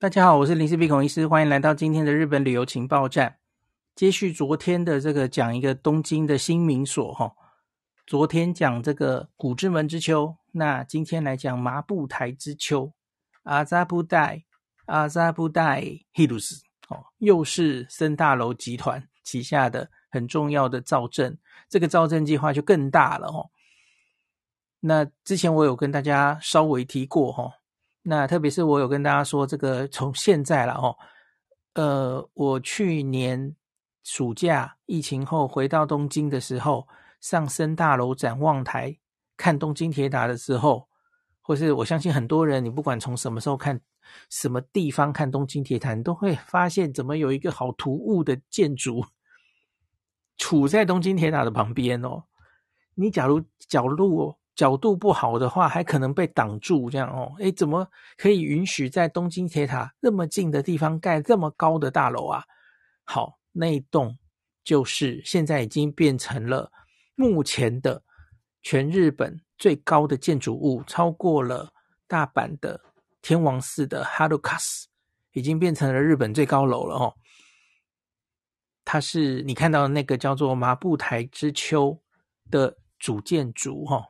大家好，我是林氏鼻孔医师，欢迎来到今天的日本旅游情报站。接续昨天的这个讲一个东京的新名所哈，昨天讲这个古之门之丘，那今天来讲麻布台之丘，阿扎布代阿扎布代希鲁斯哦，又是森大楼集团旗下的很重要的造镇，这个造镇计划就更大了哦。那之前我有跟大家稍微提过哈。那特别是我有跟大家说，这个从现在了哦，呃，我去年暑假疫情后回到东京的时候，上森大楼展望台看东京铁塔的时候，或是我相信很多人，你不管从什么时候看，什么地方看东京铁塔，你都会发现怎么有一个好突兀的建筑处在东京铁塔的旁边哦。你假如角度哦。角度不好的话，还可能被挡住，这样哦，诶，怎么可以允许在东京铁塔那么近的地方盖这么高的大楼啊？好，那一栋就是现在已经变成了目前的全日本最高的建筑物，超过了大阪的天王寺的哈鲁卡斯，已经变成了日本最高楼了哦。它是你看到的那个叫做麻布台之丘的主建筑哈。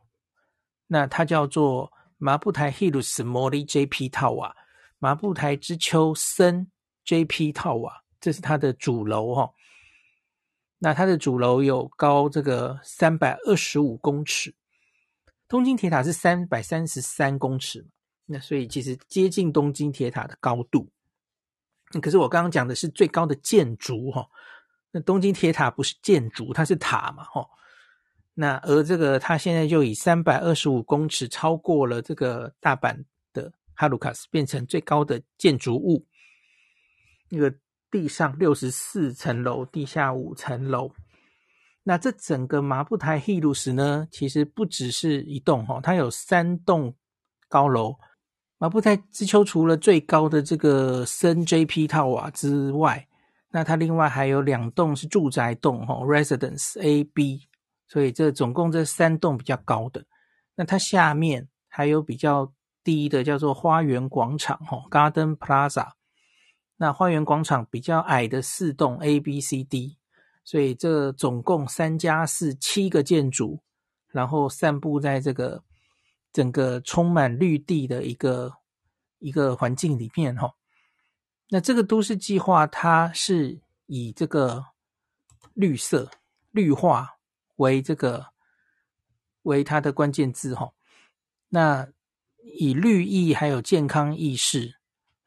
那它叫做麻布台 Hills Mori JP Tower，麻布台之丘森 JP Tower，这是它的主楼哈。那它的主楼有高这个三百二十五公尺，东京铁塔是三百三十三公尺，那所以其实接近东京铁塔的高度。可是我刚刚讲的是最高的建筑哈，那东京铁塔不是建筑，它是塔嘛哈。那而这个，它现在就以三百二十五公尺超过了这个大阪的哈鲁卡斯，变成最高的建筑物。那个地上六十四层楼，地下五层楼。那这整个麻布台 Hills 呢，其实不只是一栋哈，它有三栋高楼。麻布台之丘除了最高的这个森 JP Tower 之外，那它另外还有两栋是住宅栋哈，Residence A、B。所以这总共这三栋比较高的，那它下面还有比较低的，叫做花园广场哈，Garden Plaza。那花园广场比较矮的四栋 A、B、C、D，所以这总共三加四七个建筑，然后散布在这个整个充满绿地的一个一个环境里面哈。那这个都市计划它是以这个绿色绿化。为这个为它的关键字哈，那以绿意还有健康意识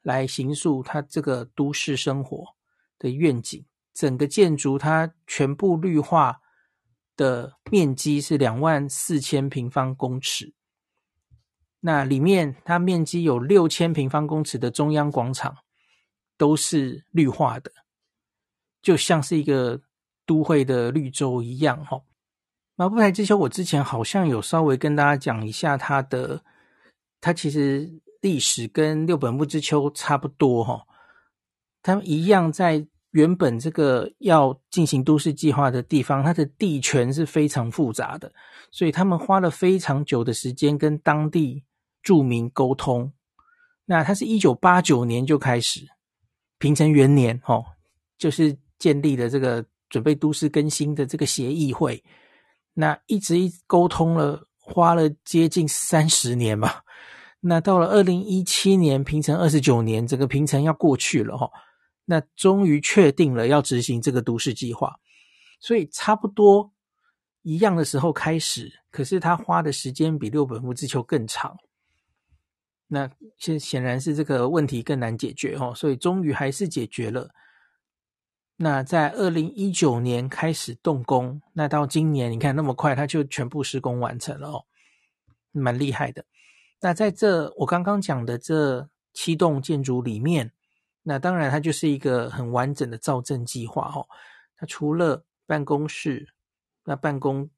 来形塑它这个都市生活的愿景。整个建筑它全部绿化的面积是两万四千平方公尺，那里面它面积有六千平方公尺的中央广场都是绿化的，就像是一个都会的绿洲一样哈。马布台之丘，我之前好像有稍微跟大家讲一下它的，它其实历史跟六本木之丘差不多哈，他们一样在原本这个要进行都市计划的地方，它的地权是非常复杂的，所以他们花了非常久的时间跟当地住民沟通。那它是一九八九年就开始，平成元年哦，就是建立了这个准备都市更新的这个协议会。那一直一沟通了，花了接近三十年吧。那到了二零一七年，平成二十九年，整个平成要过去了哈。那终于确定了要执行这个都市计划，所以差不多一样的时候开始，可是他花的时间比六本木之丘更长。那显显然是这个问题更难解决哈，所以终于还是解决了。那在二零一九年开始动工，那到今年你看那么快，它就全部施工完成了哦，蛮厉害的。那在这我刚刚讲的这七栋建筑里面，那当然它就是一个很完整的造镇计划哦。它除了办公室、那办公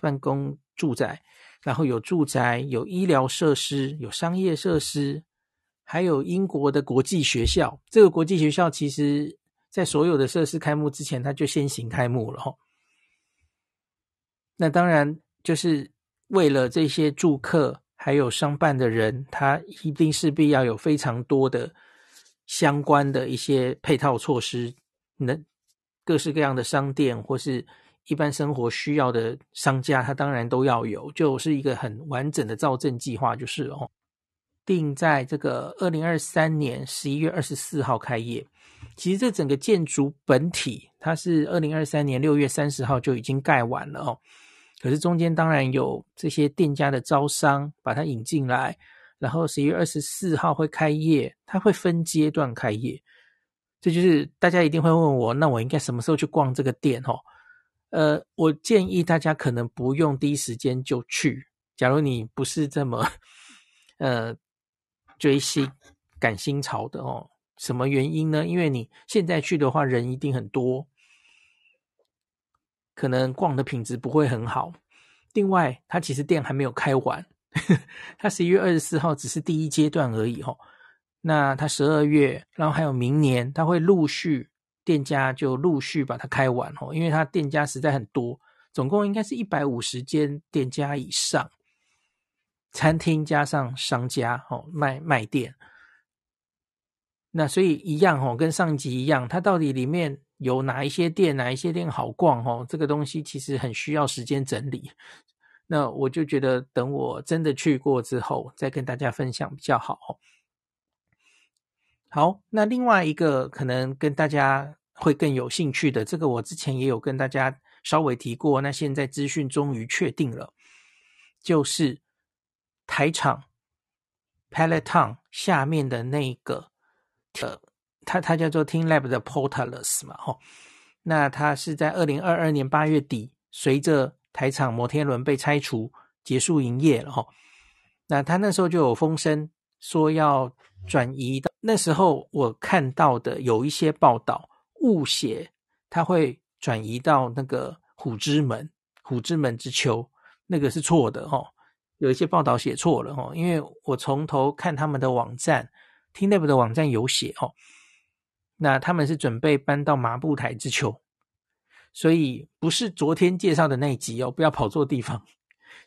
办公住宅，然后有住宅、有医疗设施、有商业设施，还有英国的国际学校。这个国际学校其实。在所有的设施开幕之前，它就先行开幕了哈。那当然就是为了这些住客还有商办的人，他一定势必要有非常多的相关的一些配套措施，那各式各样的商店或是一般生活需要的商家，他当然都要有，就是一个很完整的造镇计划，就是哦，定在这个二零二三年十一月二十四号开业。其实这整个建筑本体，它是二零二三年六月三十号就已经盖完了哦。可是中间当然有这些店家的招商，把它引进来，然后十一月二十四号会开业，它会分阶段开业。这就是大家一定会问我，那我应该什么时候去逛这个店？哦，呃，我建议大家可能不用第一时间就去。假如你不是这么呃追星赶新潮的哦，什么原因呢？因为你现在去的话，人一定很多。可能逛的品质不会很好。另外，它其实店还没有开完，呵呵，它十一月二十四号只是第一阶段而已吼。那它十二月，然后还有明年，它会陆续店家就陆续把它开完吼，因为它店家实在很多，总共应该是一百五十间店家以上，餐厅加上商家哦，卖卖店。那所以一样哦，跟上集一样，它到底里面。有哪一些店，哪一些店好逛哦？这个东西其实很需要时间整理。那我就觉得，等我真的去过之后，再跟大家分享比较好。好，那另外一个可能跟大家会更有兴趣的，这个我之前也有跟大家稍微提过，那现在资讯终于确定了，就是台场 Peloton 下面的那个呃。它它叫做 TeamLab 的 Portales 嘛，吼，那它是在二零二二年八月底，随着台厂摩天轮被拆除结束营业了，吼，那他那时候就有风声说要转移到，那时候我看到的有一些报道误写，它会转移到那个虎之门，虎之门之丘，那个是错的，吼，有一些报道写错了，吼，因为我从头看他们的网站，TeamLab 的网站有写，哦。那他们是准备搬到麻布台之丘，所以不是昨天介绍的那一集哦，不要跑错地方。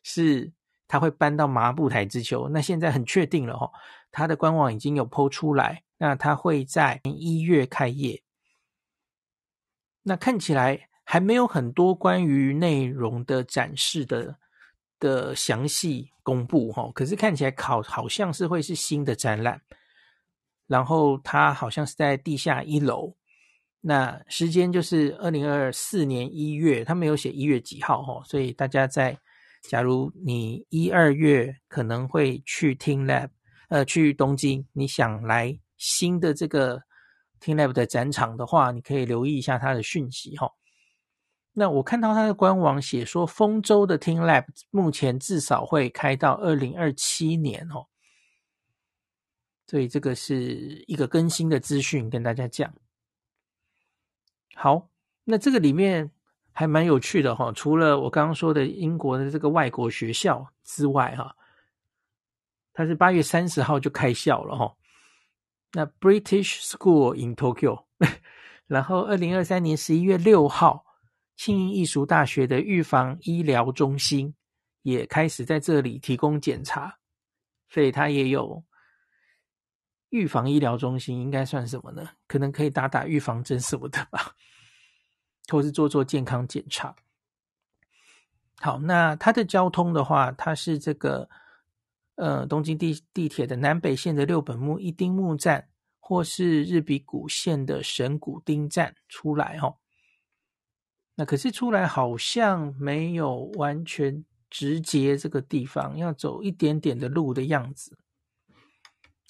是他会搬到麻布台之丘，那现在很确定了哦，他的官网已经有 PO 出来，那他会在一月开业。那看起来还没有很多关于内容的展示的的详细公布哈，可是看起来考好像是会是新的展览。然后它好像是在地下一楼，那时间就是二零二四年一月，他没有写一月几号哦，所以大家在假如你一二月可能会去 TeamLab，呃，去东京，你想来新的这个 TeamLab 的展场的话，你可以留意一下它的讯息哈。那我看到它的官网写说，丰州的 TeamLab 目前至少会开到二零二七年哦。所以这个是一个更新的资讯，跟大家讲。好，那这个里面还蛮有趣的哈。除了我刚刚说的英国的这个外国学校之外，哈，它是八月三十号就开校了哈。那 British School in Tokyo，然后二零二三年十一月六号，庆应艺术大学的预防医疗中心也开始在这里提供检查，所以它也有。预防医疗中心应该算什么呢？可能可以打打预防针什么的吧，或是做做健康检查。好，那它的交通的话，它是这个呃东京地地铁的南北线的六本木一丁目站，或是日比谷线的神谷町站出来哦。那可是出来好像没有完全直接这个地方，要走一点点的路的样子。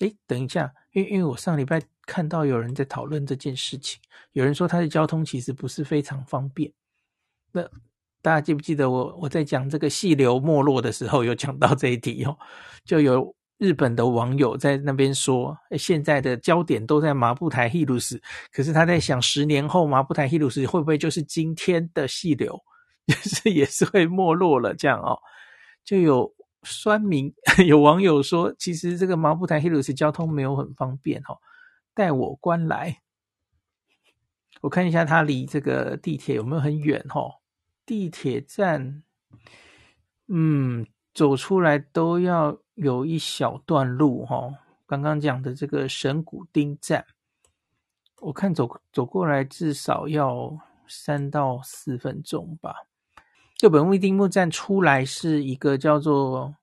诶，等一下，因为因为我上礼拜看到有人在讨论这件事情，有人说他的交通其实不是非常方便。那大家记不记得我我在讲这个细流没落的时候有讲到这一题哦？就有日本的网友在那边说，现在的焦点都在麻布台ヒルズ，可是他在想十年后麻布台ヒルズ会不会就是今天的细流，就是也是会没落了这样哦？就有。 酸民 有网友说，其实这个麻布台 Hills 交通没有很方便哦。带我观来，我看一下它离这个地铁有没有很远哦。地铁站，嗯，走出来都要有一小段路哦。刚刚讲的这个神谷町站，我看走走过来至少要三到四分钟吧。六本木丁目站出来是一个叫做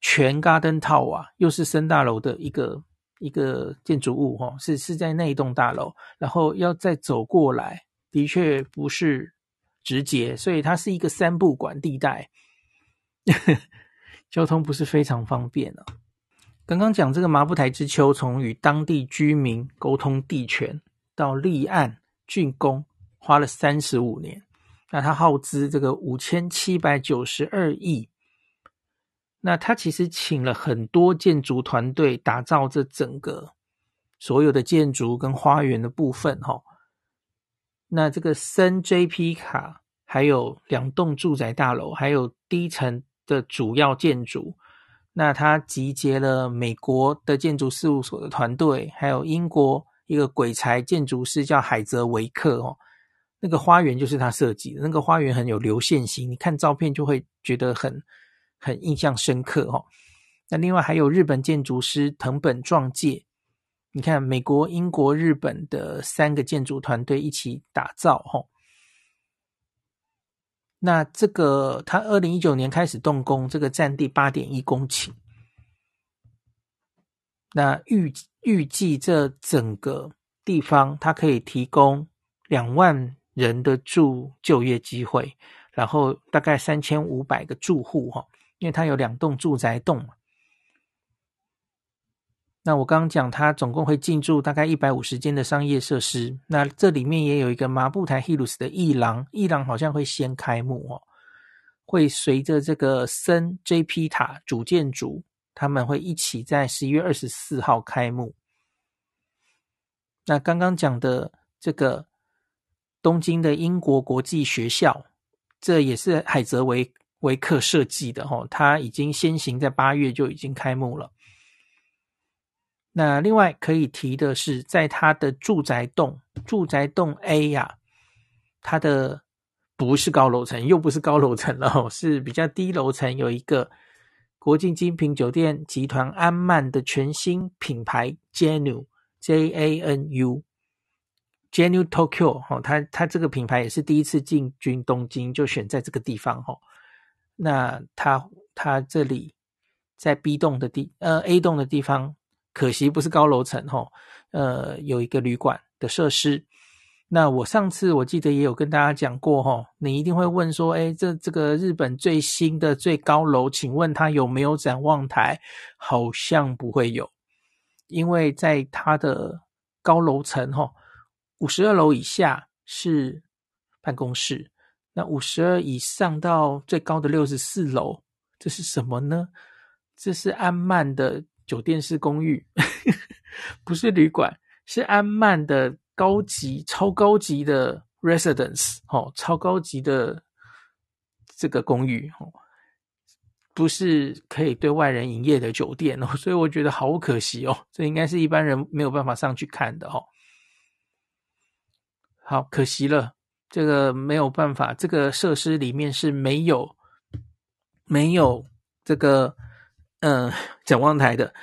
全 Garden Tower，又是森大楼的一个一个建筑物哈，是是在那一栋大楼，然后要再走过来，的确不是直接，所以它是一个三不管地带，交通不是非常方便啊。刚刚讲这个麻布台之丘，从与当地居民沟通地权到立案竣工，花了三十五年。那他耗资这个五千七百九十二亿，那他其实请了很多建筑团队打造这整个所有的建筑跟花园的部分哈。那这个森 JP 卡还有两栋住宅大楼，还有低层的主要建筑，那他集结了美国的建筑事务所的团队，还有英国一个鬼才建筑师叫海泽维克哦。那个花园就是他设计的，那个花园很有流线型，你看照片就会觉得很很印象深刻哈。那另外还有日本建筑师藤本壮介，你看美国、英国、日本的三个建筑团队一起打造哈。那这个他二零一九年开始动工，这个占地八点一公顷，那预预计这整个地方它可以提供两万。人的住就业机会，然后大概三千五百个住户哈，因为它有两栋住宅栋嘛。那我刚刚讲，它总共会进驻大概一百五十间的商业设施。那这里面也有一个麻布台 Hills 的艺廊，艺廊好像会先开幕哦，会随着这个森 JP 塔主建筑，他们会一起在十一月二十四号开幕。那刚刚讲的这个。东京的英国国际学校，这也是海泽维维克设计的哈，它已经先行在八月就已经开幕了。那另外可以提的是，在它的住宅栋，住宅栋 A 呀、啊，它的不是高楼层，又不是高楼层了，是比较低楼层，有一个国际精品酒店集团安曼的全新品牌 JANU J A N U。JANU Tokyo 哈，它它这个品牌也是第一次进军东京，就选在这个地方哈。那它它这里在 B 栋的地呃 A 栋的地方，可惜不是高楼层哈，呃有一个旅馆的设施。那我上次我记得也有跟大家讲过哈，你一定会问说，哎，这这个日本最新的最高楼，请问它有没有展望台？好像不会有，因为在它的高楼层哈。五十二楼以下是办公室，那五十二以上到最高的六十四楼，这是什么呢？这是安曼的酒店式公寓，不是旅馆，是安曼的高级、超高级的 residence，哦，超高级的这个公寓，哦，不是可以对外人营业的酒店哦，所以我觉得好可惜哦，这应该是一般人没有办法上去看的哦。好可惜了，这个没有办法，这个设施里面是没有没有这个嗯、呃、展望台的。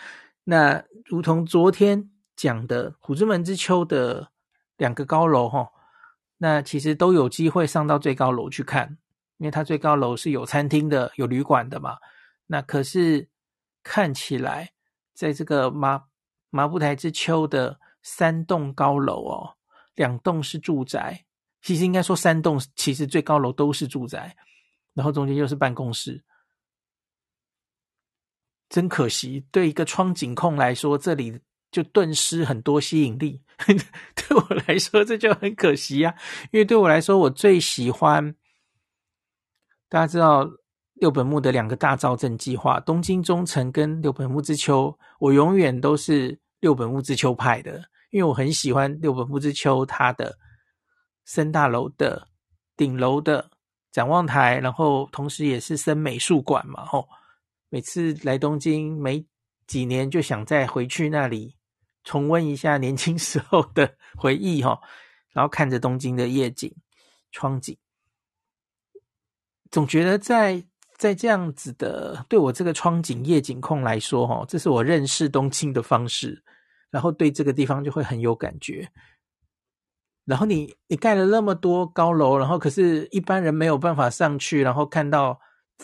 那如同昨天讲的虎之门之丘的两个高楼哈，那其实都有机会上到最高楼去看，因为它最高楼是有餐厅的、有旅馆的嘛。那可是看起来，在这个麻麻布台之丘的三栋高楼哦。两栋是住宅，其实应该说三栋，其实最高楼都是住宅，然后中间又是办公室，真可惜。对一个窗景控来说，这里就顿失很多吸引力。对我来说，这就很可惜啊，因为对我来说，我最喜欢大家知道六本木的两个大造镇计划，东京中城跟六本木之丘，我永远都是六本木之丘派的。因为我很喜欢六本木之丘，它的森大楼的顶楼的展望台，然后同时也是森美术馆嘛，吼，每次来东京没几年就想再回去那里重温一下年轻时候的回忆，吼，然后看着东京的夜景窗景，总觉得在在这样子的对我这个窗景夜景控来说，哈，这是我认识东京的方式。然后对这个地方就会很有感觉。然后你你盖了那么多高楼，然后可是一般人没有办法上去，然后看到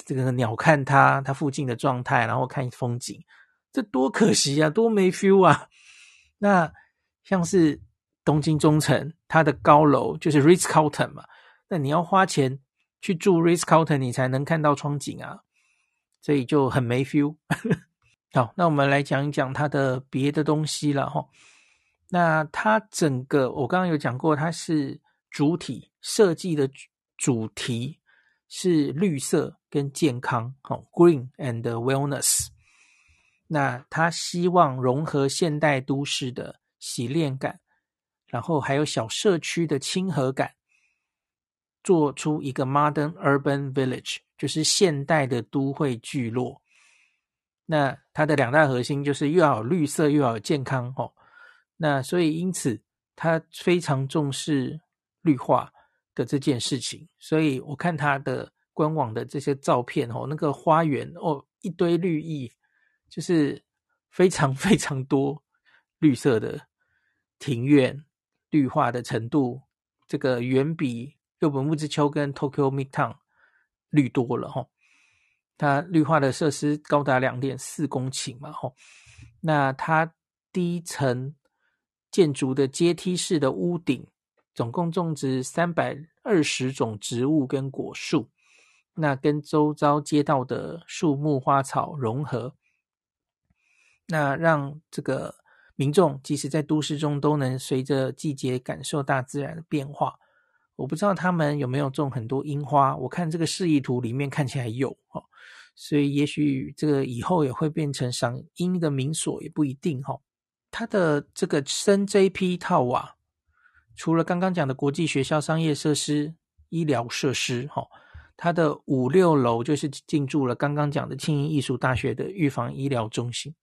这个鸟瞰它它附近的状态，然后看风景，这多可惜啊，多没 feel 啊！那像是东京中城，它的高楼就是 Ritz-Carlton 嘛，那你要花钱去住 Ritz-Carlton，你才能看到窗景啊，所以就很没 feel。好，那我们来讲一讲它的别的东西了哈。那它整个，我刚刚有讲过，它是主体设计的主题是绿色跟健康，哦，Green and Wellness。那它希望融合现代都市的洗练感，然后还有小社区的亲和感，做出一个 Modern Urban Village，就是现代的都会聚落。那它的两大核心就是又要有绿色，又要有健康，哦。那所以，因此他非常重视绿化的这件事情。所以我看他的官网的这些照片哦，那个花园哦，一堆绿意，就是非常非常多绿色的庭院，绿化的程度，这个远比六本木之丘跟 Tokyo Midtown 绿多了哈。它绿化的设施高达两点四公顷嘛，吼。那它第一层。建筑的阶梯式的屋顶，总共种植三百二十种植物跟果树，那跟周遭街道的树木花草融合，那让这个民众即使在都市中都能随着季节感受大自然的变化。我不知道他们有没有种很多樱花，我看这个示意图里面看起来有哦，所以也许这个以后也会变成赏樱的名所，也不一定哈。它的这个深 JP 套瓦，除了刚刚讲的国际学校、商业设施、医疗设施，哈，它的五六楼就是进驻了刚刚讲的庆应艺术大学的预防医疗中心。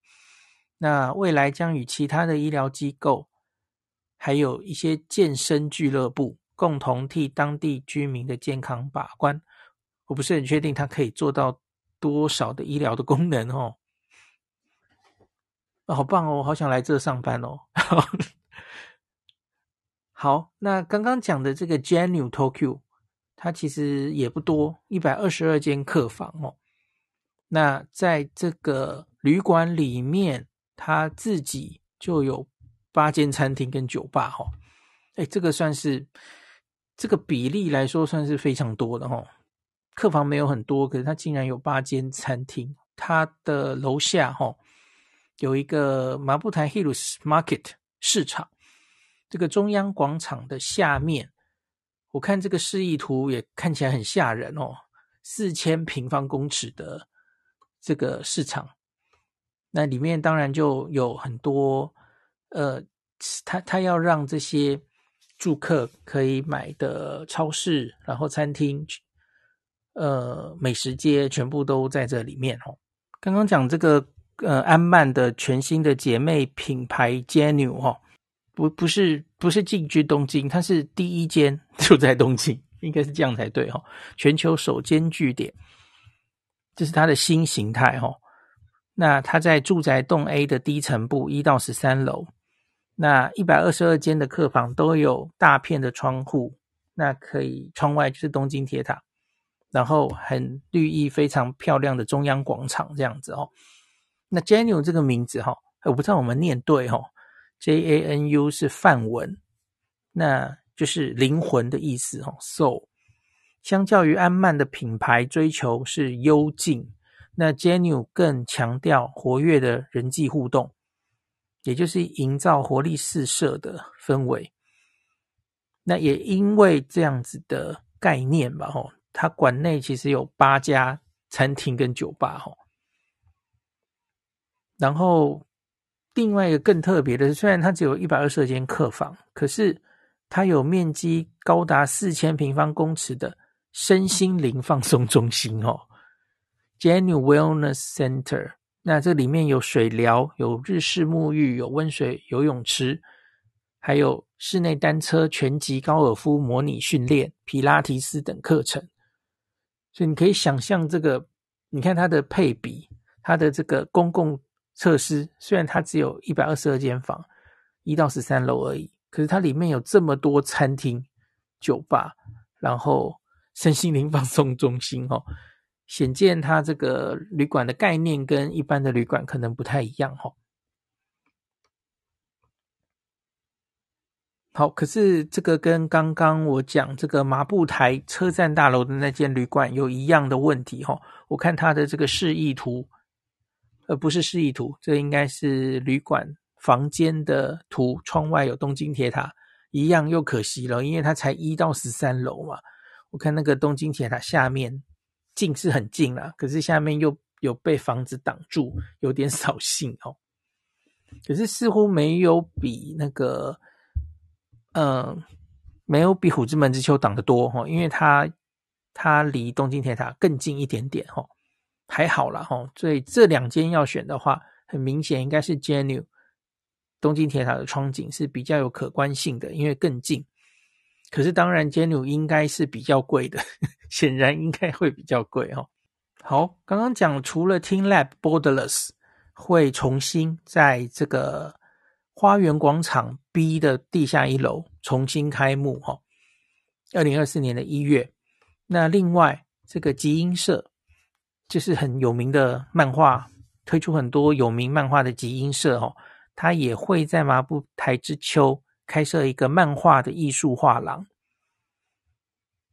那未来将与其他的医疗机构，还有一些健身俱乐部，共同替当地居民的健康把关。我不是很确定它可以做到多少的医疗的功能，哦。好棒哦！我好想来这上班哦。好，那刚刚讲的这个 jenny Tokyo，它其实也不多，一百二十二间客房哦。那在这个旅馆里面，它自己就有八间餐厅跟酒吧哦。哎，这个算是这个比例来说算是非常多的哦。客房没有很多，可是它竟然有八间餐厅。它的楼下哈。有一个麻布台 Hills Market 市场，这个中央广场的下面，我看这个示意图也看起来很吓人哦，四千平方公尺的这个市场，那里面当然就有很多，呃，他他要让这些住客可以买的超市，然后餐厅，呃，美食街全部都在这里面哦。刚刚讲这个。呃，安曼的全新的姐妹品牌 JENNYU 哈，不不是不是进军东京，它是第一间 就在东京，应该是这样才对哈。全球首间据点，这是它的新形态哈。那它在住宅栋 A 的低层部一到十三楼，那一百二十二间的客房都有大片的窗户，那可以窗外就是东京铁塔，然后很绿意非常漂亮的中央广场这样子哦。那 JENNYU 这个名字哈，我不知道我们念对哈，J A N U 是梵文，那就是灵魂的意思哈 So，。相较于安曼的品牌追求是幽静，那 JENNYU 更强调活跃的人际互动，也就是营造活力四射的氛围。那也因为这样子的概念吧，吼，它馆内其实有八家餐厅跟酒吧，吼。然后，另外一个更特别的是，虽然它只有一百二十二间客房，可是它有面积高达四千平方公尺的身心灵放松中心哦，JENNYU Wellness Center。那这里面有水疗，有日式沐浴，有温水游泳池，还有室内单车、拳击、高尔夫模拟训练、皮拉提斯等课程。所以你可以想象这个，你看它的配比，它的这个公共。设施虽然它只有一百二十二间房，一到十三楼而已。可是它里面有这么多餐厅、酒吧，然后身心灵放松中心哦，显见它这个旅馆的概念跟一般的旅馆可能不太一样哦。好，可是这个跟刚刚我讲这个麻布台车站大楼的那间旅馆有一样的问题哈。我看它的这个示意图，呃，不是示意图，这应该是旅馆房间的图，窗外有东京铁塔，一样又可惜了，因为它才一到十三楼嘛。我看那个东京铁塔下面近是很近啦，可是下面又有被房子挡住，有点 扫兴哦。可是似乎没有比那个。嗯，没有比虎之门之丘挡得多哈，因为它它离东京铁塔更近一点点哈，还好啦哈。所以这两间要选的话，很明显应该是 JENNY 东京铁塔的窗景是比较有可观性的，因为更近。可是当然 JENNY 应该是比较贵的，显然应该会比较贵哈。好，刚刚讲除了 teamLab Borderless 会重新在这个。花园广场 B 的地下一楼重新开幕哈，二零二四年的一月。那另外这个集英社就是很有名的漫画，推出很多有名漫画的集英社哦，它也会在麻布台之丘开设一个漫画的艺术画廊。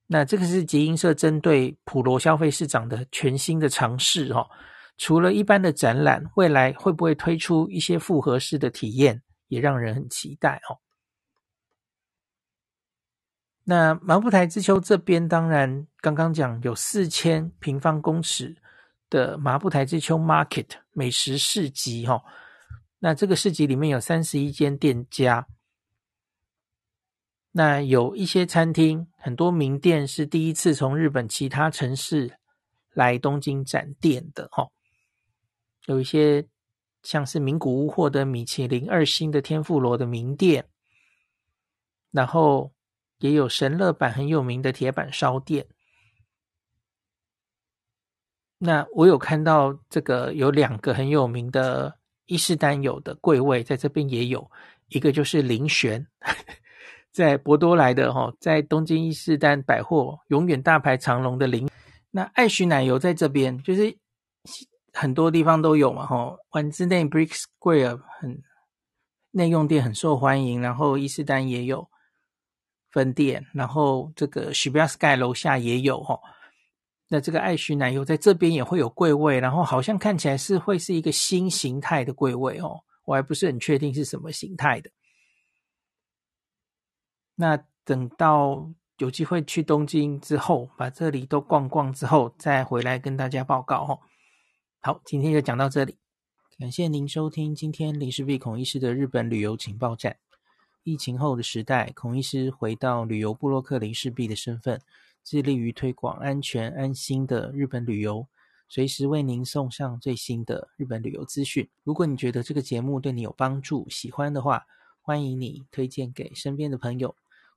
那这个是集英社针对普罗消费市场的全新的尝试哈。除了一般的展览，未来会不会推出一些复合式的体验？也让人很期待哦。那麻布台之丘这边，当然刚刚讲有四千平方公尺的麻布台之丘 Market 美食市集哈。那这个市集里面有三十一间店家，那有一些餐厅，很多名店是第一次从日本其他城市来东京展店的哈。有一些。像是名古屋获得米其林二星的天妇罗的名店，然后也有神乐坂很有名的铁板烧店。那我有看到这个有两个很有名的伊势丹有的柜位，在这边也有一个就是林玄，在博多来的哈，在东京伊势丹百货永远大排长龙的林。那爱许奶油在这边就是。很多地方都有嘛，吼，丸之内 Brick Square 很内用店很受欢迎，然后伊势丹也有分店，然后这个 Shibuya Sky 楼下也有，吼，那这个爱许奶油在这边也会有柜位，然后好像看起来是会是一个新形态的柜位哦，我还不是很确定是什么形态的。那等到有机会去东京之后，把这里都逛逛之后，再回来跟大家报告，哦。好，今天就讲到这里。感谢您收听今天林氏璧孔医师的日本旅游情报站。疫情后的时代，孔医师回到旅游部落客林氏璧的身份，致力于推广安全安心的日本旅游，随时为您送上最新的日本旅游资讯。如果你觉得这个节目对你有帮助，喜欢的话，欢迎你推荐给身边的朋友，